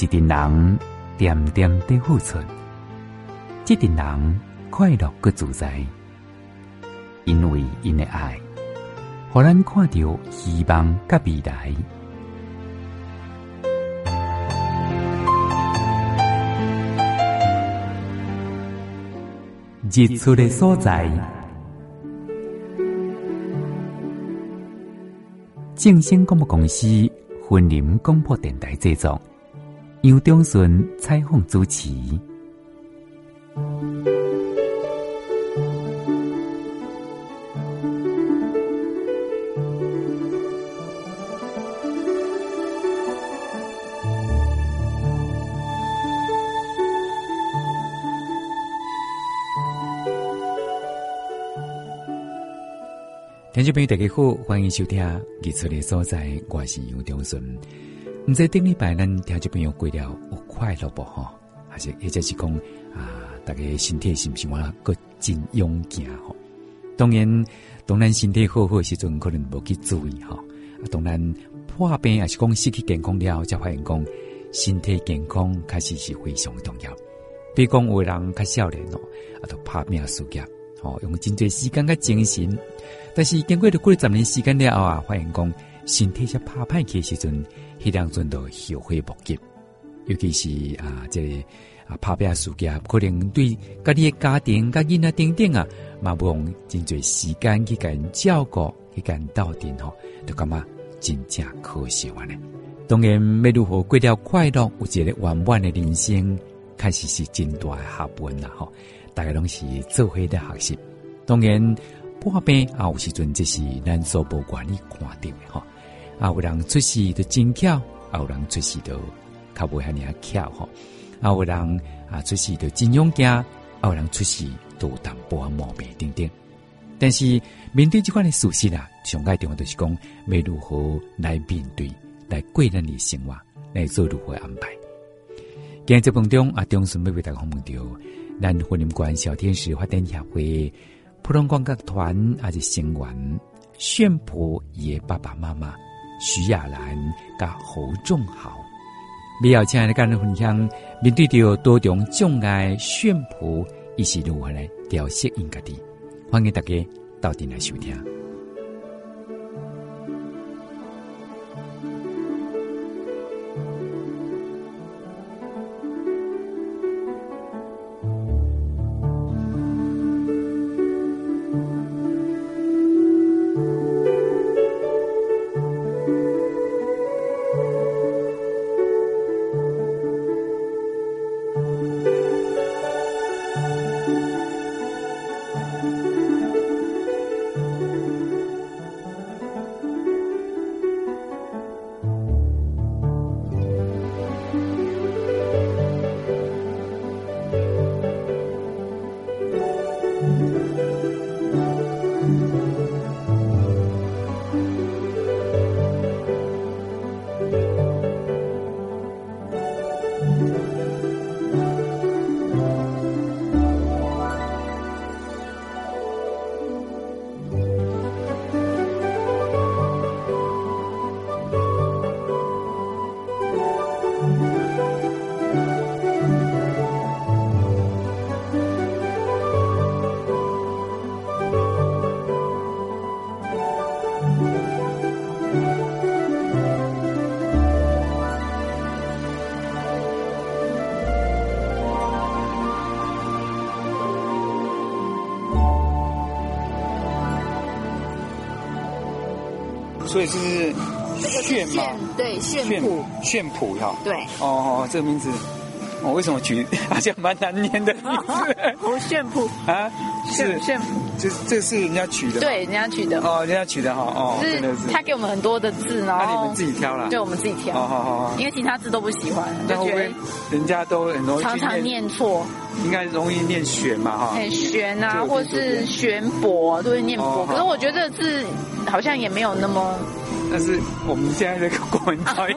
一群人点点的付出，这群人快乐个自在，因为因的爱，让人看到希望甲未来。日出的所在，正声广播公司，云林广播电台制作，杨忠顺采访主持。听众朋友，大家好，欢迎收听《日出的所在》，我是杨忠顺。毋知顶礼拜咱听众朋友过了有快乐不？哈，还是或者是讲啊，大家身体是不是话个真勇健？哈，当然，当然身体好好时阵，可能无去注意哈。啊，当然破病也是讲失去健康了，才发现讲身体健康确实是非常重要。比如讲有人较少年咯，啊，都拍拼事业，哦，用真侪时间甲精神。但是经过了过了十年时间了后啊，发现讲身体才怕歹去时阵，迄两阵都后悔莫及。尤其是啊，这个、啊拍拼事业，可能对家己的家庭、家囡仔等等啊，嘛无用真侪时间去甲因照顾、去甲因斗阵吼，就感觉真正可惜啊！呢，当然要如何过了快乐、有一个圆满的人生，确实是真大的学问啦！吼，大家拢是做伙的学习，当然。破病啊，有时阵这是咱所无愿意看到的吼。啊，有人出世就真巧，啊，有人出世就较袂遐尔巧吼。啊，有人啊出世就真勇敢，啊，有人出世都淡薄仔毛病等等。但是面对这款的事实啊，上个重要就是讲要如何来面对，来过咱的生活，来做如何安排。今日节目中啊，忠顺要为大家访问到咱云林县小天使发展协会。普通广告团还是成员，炫普爷爸爸妈妈徐亚兰甲侯仲豪，你要亲爱的家人分享，面对着多种障碍，炫普伊是如何来调适应家己，欢迎大家到店来收听。所以是炫吗？对，炫谱，炫谱哈。对。哦哦，这个名字，我为什么取 好像蛮难念的名字？哦，炫谱啊，是炫谱，这这是人家取的。对，人家取的。哦，人家取的哈哦，真的是。他给我们很多的字，然后那你们自己挑了。对，我们自己挑。好好好。因为其他字都不喜欢，就觉得人家都很多常常念错。应该容易念玄嘛哈。很玄啊，或是玄博都会念博，可是我觉得这个字好像也没有那么。但是我们现在这个国文教育，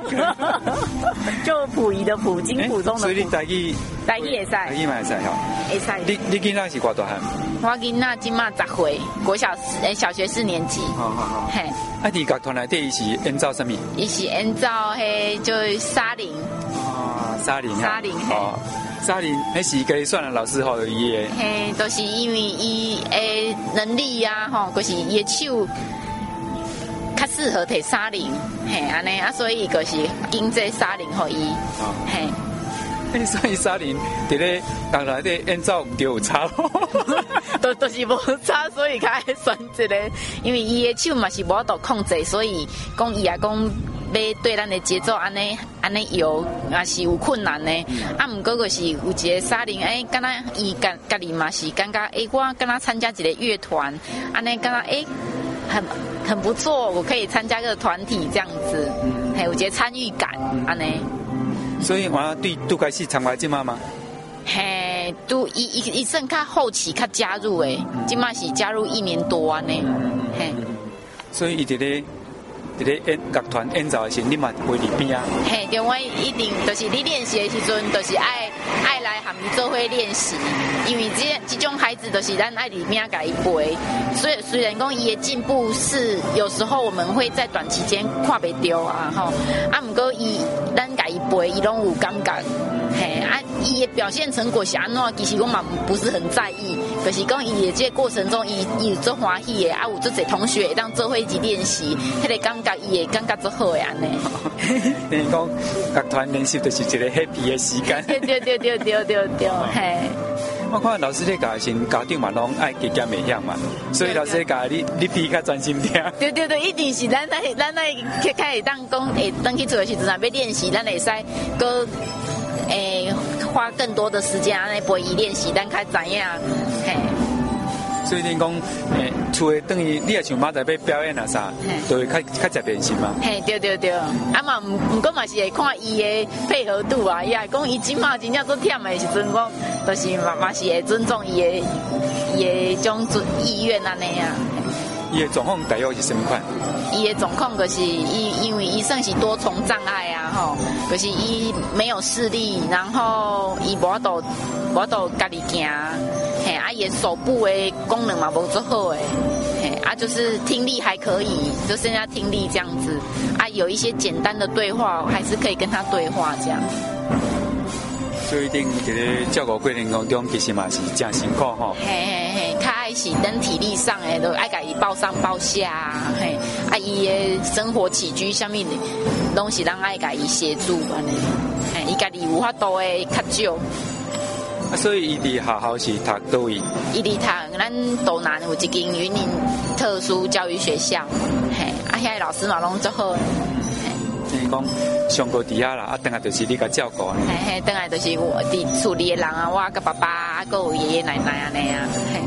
就溥仪的溥，金溥中的溥。所以你台语，台语也赛，台语嘛也赛哈。也赛。你你囡仔是几大汉？我囡仔今嘛十岁，国小诶小学四年级。好好好。嘿。啊，你乐团来对伊是演奏什么？伊是演奏嘿，就是沙林。啊，沙林，沙林，哦，沙林，还是给算了老师好有伊个，嘿，都、就是因为伊诶能力呀，吼，就是伊手较适合摕沙林，嘿，安尼啊，所以就是经济沙林互伊，嘿。所以沙林伫咧当来的演奏唔对有差，都都是无差，所以较爱选这个，因为伊的手嘛是无法度控制，所以讲伊也讲要对咱的节奏安尼安尼摇也是有困难的。嗯、啊，毋过就是有一个沙林，哎，敢若伊家家己嘛是感觉，哎，我敢若参加一个乐团，安尼敢若哎，很很不错，我可以参加个团体这样子，嘿有一个参与感，安尼。所以我对杜开始参加这马吗？嘿，都一一一阵较后期较加入诶，这马是加入一年多安尼。嘿，所以伊伫咧伫咧演乐团演奏的时，你嘛会伫边啊？嘿，对，我一定就是你练习的时阵，就是爱爱来和你做伙练习，因为这这种孩子就是咱爱里面改一杯。所以虽然讲伊的进步是有时候我们会在短期间看不掉啊，吼，啊，毋过伊咱。一杯，伊拢有感觉，嘿啊，伊的表现成果是安怎？其实我嘛不是很在意，可是讲伊的这个过程中，伊伊有做欢喜的，啊，有做侪同学会当做伙一起练习，迄个感觉伊会感觉做好的安尼。等于讲乐团练习就是一个 happy 的时间。对对对对对对对，嘿。我看老师咧教先家长嘛拢爱加减袂晓嘛，所以老师咧教你你比较专心听。对对对，一定是咱咱咱来开开始当讲诶，当去做的时阵要练习，咱会使搁诶花更多的时间安尼陪伊练习，咱较知影嘿。所以你讲，诶，厝诶等于你也像马仔要表演啊啥，都会较较食练习嘛。嘿，对对对，啊嘛，唔唔过嘛是会看伊诶配合度啊，伊也讲伊即嘛真正做忝诶时阵，讲都是嘛嘛是会尊重伊诶伊诶种尊意愿安尼啊。伊的状况大约是什么款？伊的状况就是伊因为伊算是多重障碍啊，吼，就是伊没有视力，然后伊无法度无法度家己行。嘿，啊，也手部的功能嘛无做好诶，嘿，啊，就是听力还可以，就剩下听力这样子，啊，有一些简单的对话还是可以跟他对话这样。所以，定这个照顾过程当中，其实嘛是真辛苦吼。嘿嘿嘿，他爱是等体力上诶，都爱给伊抱上抱下，嘿，啊，伊诶生活起居上面的东西，让爱给伊协助安尼，嘿，伊家己有法度诶较少。啊，所以伊伫学校是读倒位？伊伫读咱岛南有一间云林特殊教育学校，嘿，啊，遐个老师嘛拢足好，讲上过底下啦，啊，等下就是你个照顾。嘿嘿，等下就是我伫厝里的人啊，我个爸爸啊，个有爷爷奶奶安尼啊，嘿。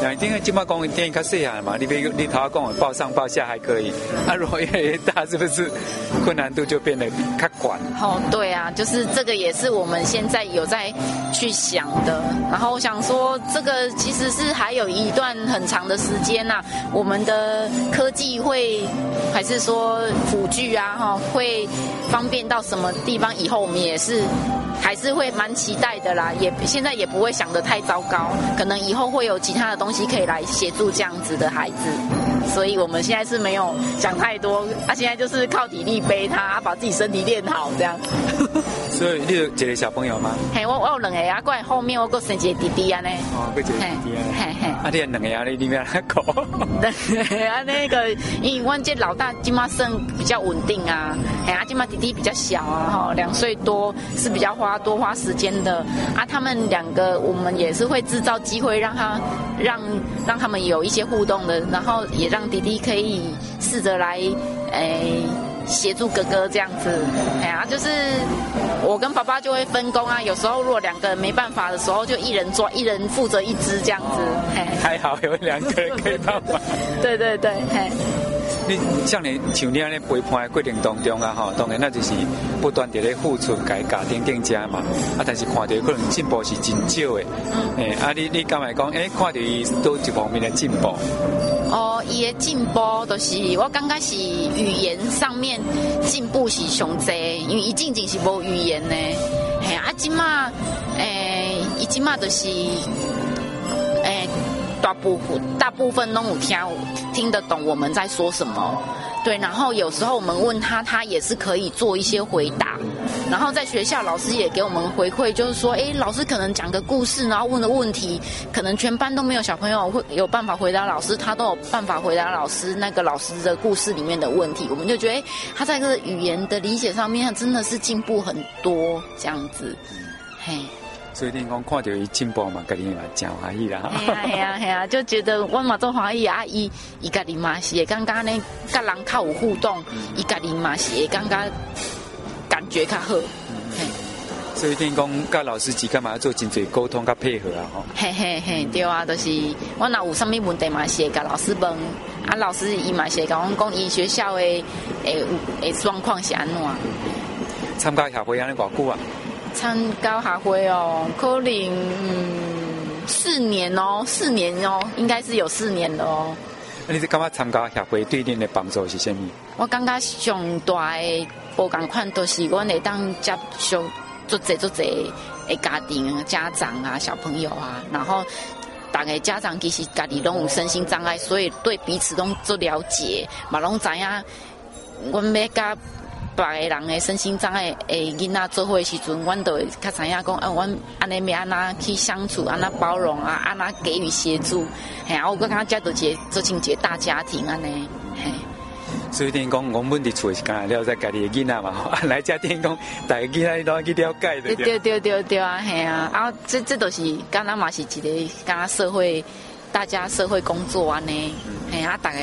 两天今麦讲电影较细汉嘛，你别你头讲抱上抱下还可以，啊，如果越来越大，是不是困难度就变得较广？哦，对啊，就是这个也是我们现在有在去想的。然后我想说，这个其实是还有一段很长的时间呐、啊，我们的科技会还是说辅具啊，哈，会会方便到什么地方？以后我们也是。还是会蛮期待的啦，也现在也不会想得太糟糕，可能以后会有其他的东西可以来协助这样子的孩子，所以我们现在是没有想太多，啊，现在就是靠体力背他，把自己身体练好这样。所以你有一个小朋友吗？嘿，我我有两个啊，过来后面我过生一个弟弟啊呢。哦，过一个弟弟啊。嘿嘿。啊，你两个啊，你里面那个。啊，那个，因为我这老大今嘛生比较稳定啊，嘿，啊，今嘛弟弟比较小啊，哈，两岁多是比较花多花时间的啊。他们两个，我们也是会制造机会让他让让他们有一些互动的，然后也让弟弟可以试着来，诶、欸。协助哥哥这样子，哎呀，就是我跟爸爸就会分工啊。有时候如果两个人没办法的时候，就一人抓，一人负责一只这样子。嘿，还好有两个人可以帮忙。对对对，嘿。你像你像你安尼陪伴的过程当中啊，哈，当然那就是不断地咧付出，给家庭更加嘛。啊，但是看到可能进步是真少的。嗯。哎，啊，你你刚才讲，哎，看到伊都一方面的进步。哦，伊的进步就是我刚开始语言上面进步是上济，因为伊进前是无语言呢。嘿，啊，今嘛，诶、欸，伊今嘛就是，诶、大部分大部分拢有听听得懂我们在说什么。对，然后有时候我们问他，他也是可以做一些回答。然后在学校老师也给我们回馈，就是说，哎，老师可能讲个故事，然后问的问题，可能全班都没有小朋友会有办法回答老师，他都有办法回答老师那个老师的故事里面的问题，我们就觉得，哎，他在这个语言的理解上面真的是进步很多，这样子，嘿。所以你讲看到伊进步嘛，家己嘛真欢喜啦。系啊系啊系啊，就觉得我嘛做欢喜啊，伊伊家己嘛是会感觉呢，甲人较有互动，伊家己嘛是会感觉感觉较好。嗯、所以听讲，甲老师之间嘛要做真侪沟通甲配合啊，吼。嘿嘿嘿，对啊，就是我若有啥物问题嘛，是会甲老师问，啊，老师伊嘛是会甲我讲，伊学校的诶诶状况是安怎。参加协会安尼偌久啊？参加协会哦，可能嗯四年哦，四年哦，应该是有四年的哦。你是感觉参加协会对你的帮助是什么？我感觉上大的无共款都是我会当接触做侪做侪的家庭、家长啊、小朋友啊，然后大概家长其实家己拢有身心障碍，所以对彼此拢做了解，嘛拢知影，我们甲。别个人的身心障碍诶，囡仔做伙的时阵，阮都会较知影讲，啊，阮安尼要安怎去相处，安怎包容啊，安怎给予协助，嘿，啊，我感觉这都是做成一个大家庭安尼，嘿。所以等于讲，我们伫厝是干了解家己的囡仔嘛，来这听讲，大家囡仔都要去了解的。对对对对啊，嘿啊，啊，这这都是刚刚嘛是一个刚刚社会，大家社会工作安尼，嘿啊，大家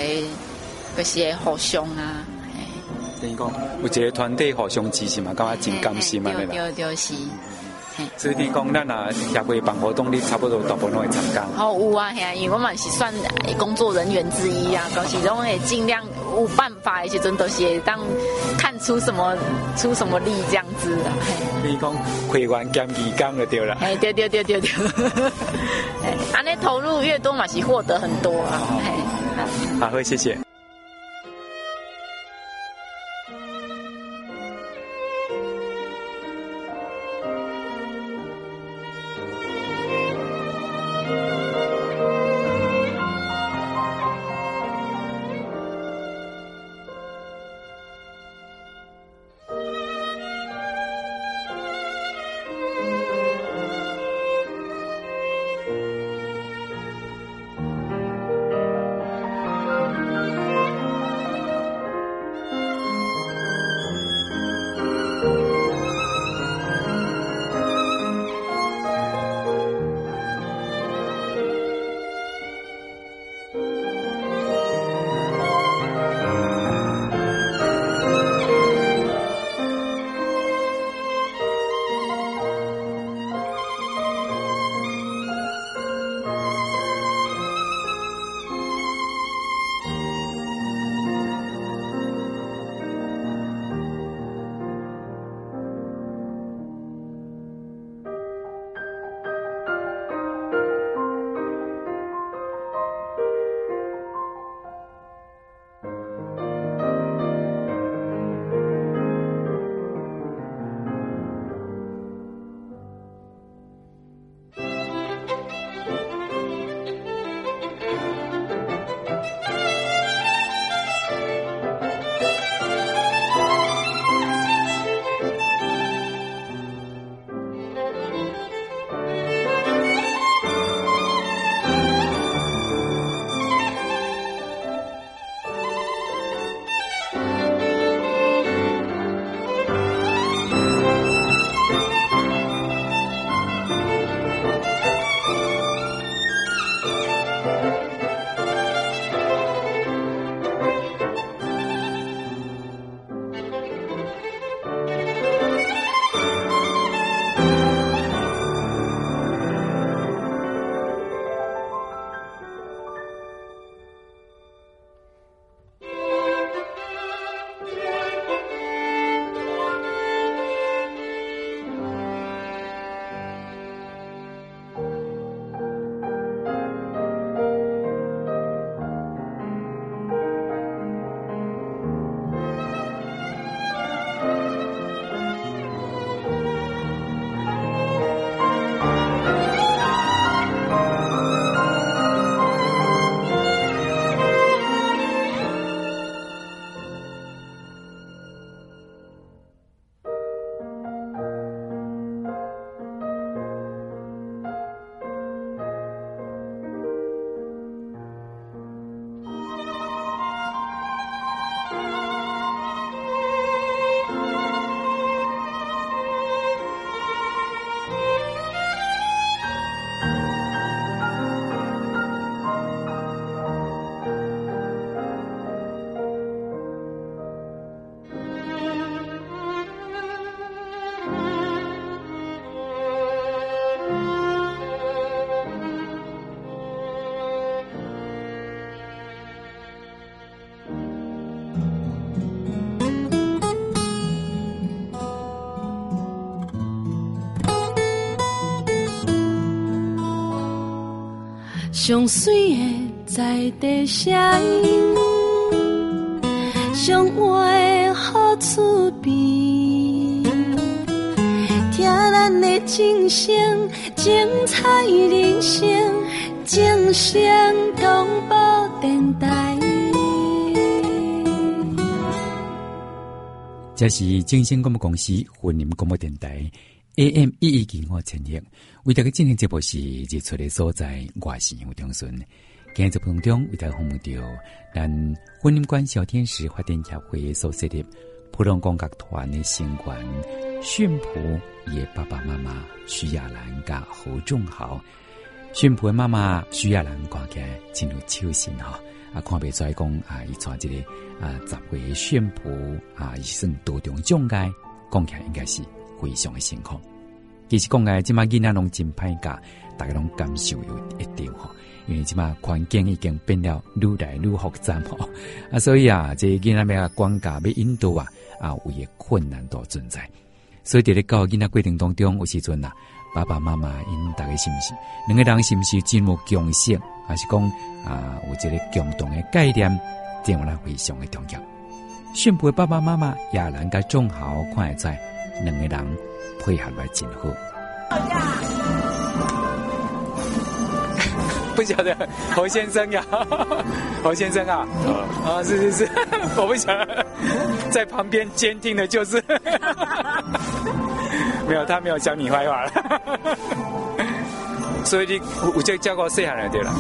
就是互相啊。等于讲，有一个团队互相支持嘛，感觉真甘心嘛，对对对，是。所以你讲，咱啊协会办活动，你差不多大部分拢会参加。好有啊，因为我们是算工作人员之一啊，都是拢会尽量有办法的时阵，都是当看出什么出什么力这样子啊。你讲会员兼义工就对了。哎，对对对对对。哎，安尼投入越多嘛，是获得很多啊。好，好，谢谢。上水的在地声音，上活的好厝边，听咱的精声，精彩人生，正声广播电台。这是正声广播公司云林广播电台 AM 一一点五千赫。为大家进行节目是日出的所在，我是杨长顺。今日节目中为大家访问到咱云林县小天使发展协会所设立普通共学团的成员训仆伊爸爸妈妈徐亚兰甲侯仲豪。训仆的妈妈徐亚兰看起来真有孝心哈，啊，看不出来讲啊，伊带这个啊十位训仆啊，伊算多重障碍，讲起来应该是非常的辛苦。其实讲个，即马囡仔拢真歹教，大家拢感受有一定吼。因为即马环境已经变了愈来愈复杂吼，啊，所以啊，这囡仔要管教要引导啊，啊，有些困难都存在。所以伫咧教囡仔过程当中，有时阵啊，爸爸妈妈因大家是毋是，两个人是毋是真有共识，还是讲啊，有一个共同的概念，这样来非常的重要。训仆爸爸妈妈亚兰甲仲豪看会在两个人。配合来真好。不晓得侯先生呀，侯先生啊，啊是是是，我不晓得，在旁边监听的就是，没有他没有讲你坏话了，所以你我就叫过细汉了对了，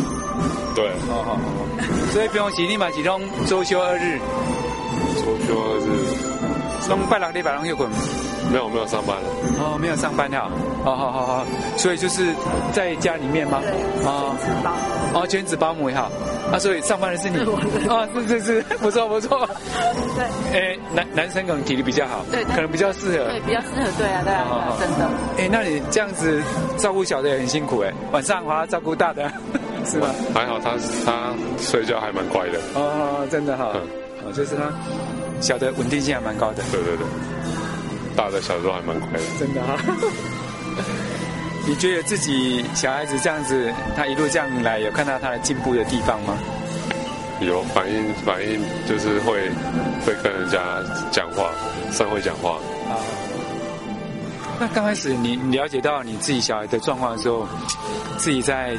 对，好好好，所以不用洗，立马启动周休二日，周休二日。从拜六礼拜六有滚？没有没有上班了。哦，没有上班了。好好好好，所以就是在家里面吗？对。哦。全职保姆。哦，全职保姆也好。啊，所以上班的是你。啊，是是是，不错不错。对。哎，男男生可能体力比较好。对。可能比较适合。对，比较适合，对啊，对啊，真的。哎，那你这样子照顾小的也很辛苦哎，晚上还要照顾大的，是吗？还好，他他睡觉还蛮乖的。哦，真的哈。哦，就是他。小的稳定性还蛮高的，对对对，大的小的都还蛮快的，真的哈。你觉得自己小孩子这样子，他一路这样来，有看到他的进步的地方吗？有反应，反应就是会会跟人家讲话，算会讲话。啊。那刚开始你了解到你自己小孩的状况的时候，自己在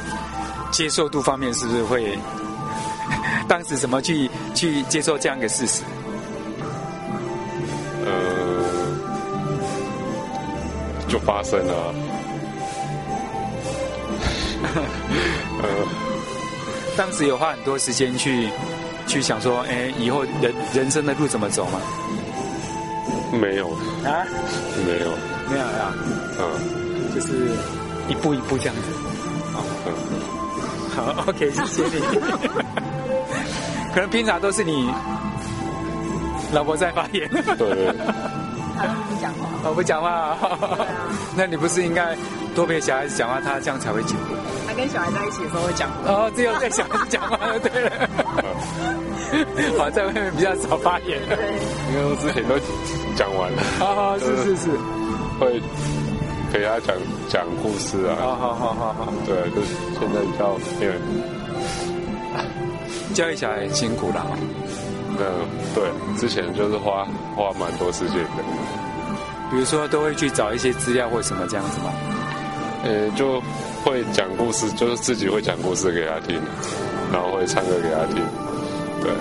接受度方面是不是会？当时怎么去去接受这样一个事实？就发生了，呃，当时有花很多时间去去想说，哎，以后人人生的路怎么走吗？没有。啊，没有，没有啊，嗯，就是一步一步这样子，好，嗯，好，OK，谢谢你。可能平常都是你老婆在发言，对对。他都不讲话，我不讲话，啊，那你不是应该多陪小孩子讲话，他这样才会进步？他跟小孩在一起的时候会讲话，哦，只有在小孩子讲话就对了。好，在外面比较少发言。对，因为我之前都讲完了。好好，是是是，会陪他讲讲故事啊。好好好好好，对，就是现在比较因为教育小孩辛苦了。嗯，对，之前就是花花蛮多时间的。比如说，都会去找一些资料或什么这样子吗？呃，就会讲故事，就是自己会讲故事给他听，然后会唱歌给他听。对，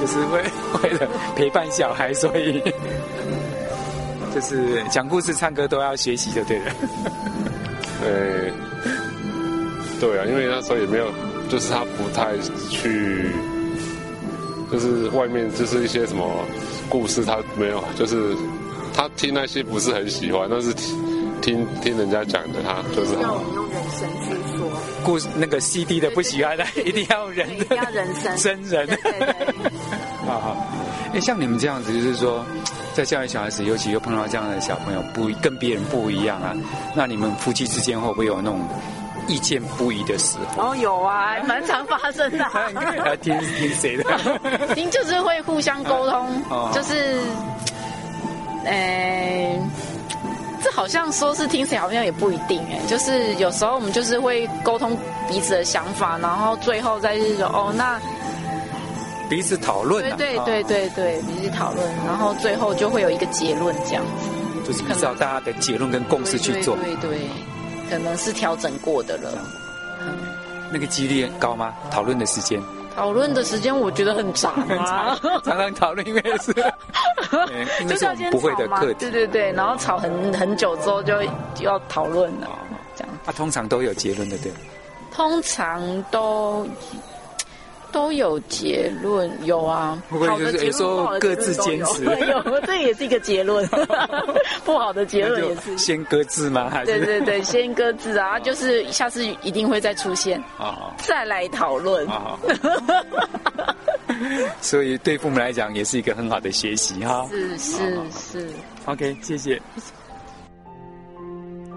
就是为为了陪伴小孩，所以 就是讲故事、唱歌都要学习就对了。呃，对啊，因为那时候也没有，就是他不太去。就是外面就是一些什么故事，他没有，就是他听那些不是很喜欢，但是听听听人家讲的，他就是要我们用人声去说故事。那个 CD 的不喜欢的，一定要人的，要人声，真人。对对对。好好。哎，像你们这样子，就是说在教育小孩子，尤其又碰到这样的小朋友，不跟别人不一样啊，那你们夫妻之间会不会有那种？意见不一的时候，哦，有啊，蛮常发生的。要听听谁的？您就是会互相沟通，就是，诶、欸，这好像说是听谁，好像也不一定哎。就是有时候我们就是会沟通彼此的想法，然后最后再是说哦，那彼此讨论。对对对对对，彼此讨论，然后最后就会有一个结论，这样子。就是依照大家的结论跟共识去做。对对，对，可能是调整过的了。嗯，那个几率高吗？讨论的时间？讨论的时间我觉得很长啊，常常讨论，因为是，因为是我们不会的课题，对对对，然后吵很很久之后就就要讨论了，这样。他通常都有结论的，对。通常都。都有结论，有啊。不过就是有时候各自坚持，有，这也是一个结论。不好的结论也是先搁置吗？还是对对对，先搁置啊，就是下次一定会再出现啊，再来讨论。所以对父母来讲也是一个很好的学习哈。是是是。OK，谢谢。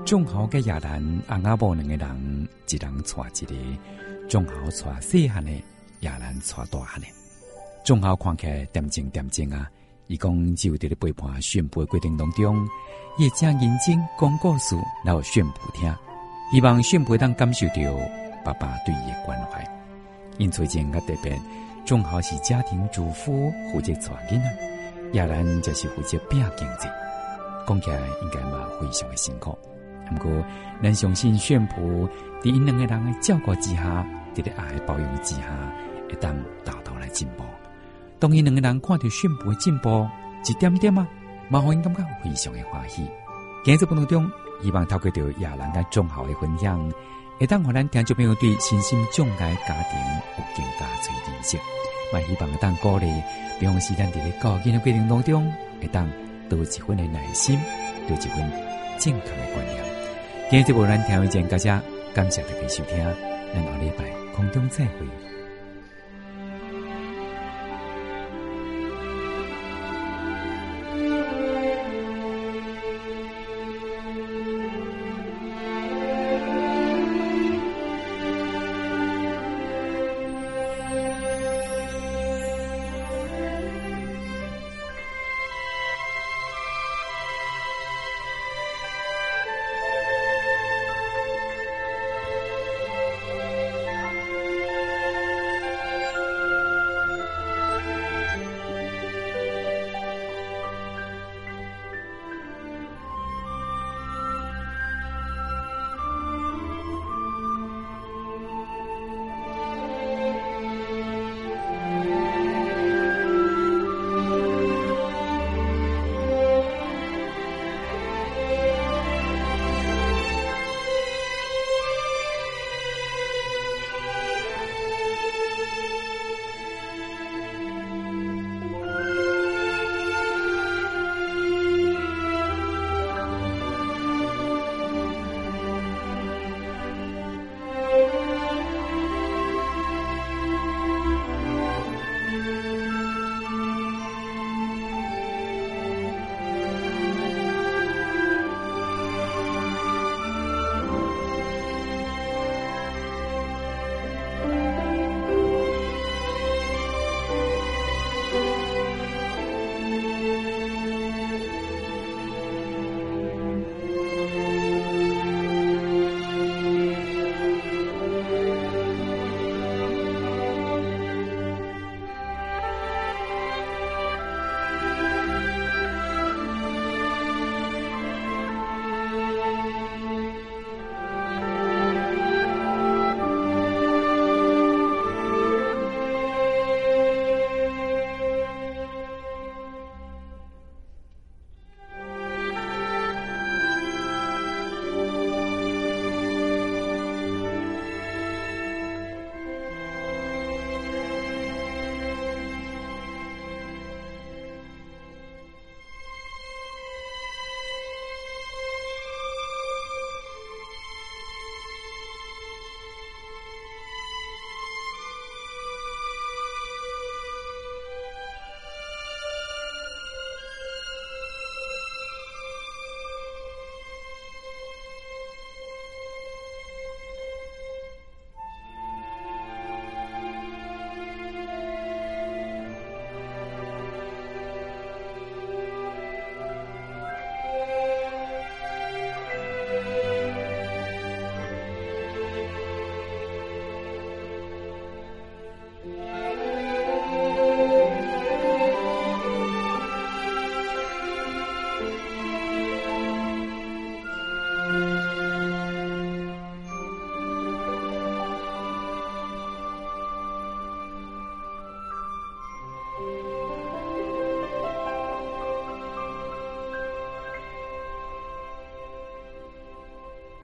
仲豪跟亚兰阿阿伯两个人，一人带一个，仲豪带细汉的。亚兰带大汉呢，仲豪看起来恬静恬静啊。伊讲只有伫咧陪伴宣布过程当中，伊会正认真讲故事，然后宣布听，希望宣布当感受到爸爸对伊的关怀。因最近较特别，仲好是家庭主妇，负责带囡仔，亚兰则是负责拼经济。讲起来应该嘛非常的辛苦，不过咱相信宣布伫因两个人的照顾之下，伫咧爱包容之下。会当大头来进步，当伊两个人看到宣布的进步一点点啊，马上因感觉非常的欢喜。今日节目中，希望透过着亚兰甲仲豪的分享，会当互咱听众朋友对身心障碍家庭有更加多认识。嘛，希望会当鼓励，比方是咱伫咧教囡仔过程当中，会当多一份的耐心，多一份健康的观念。今日节目咱听一见，大家感谢大家收听，咱下礼拜空中再会。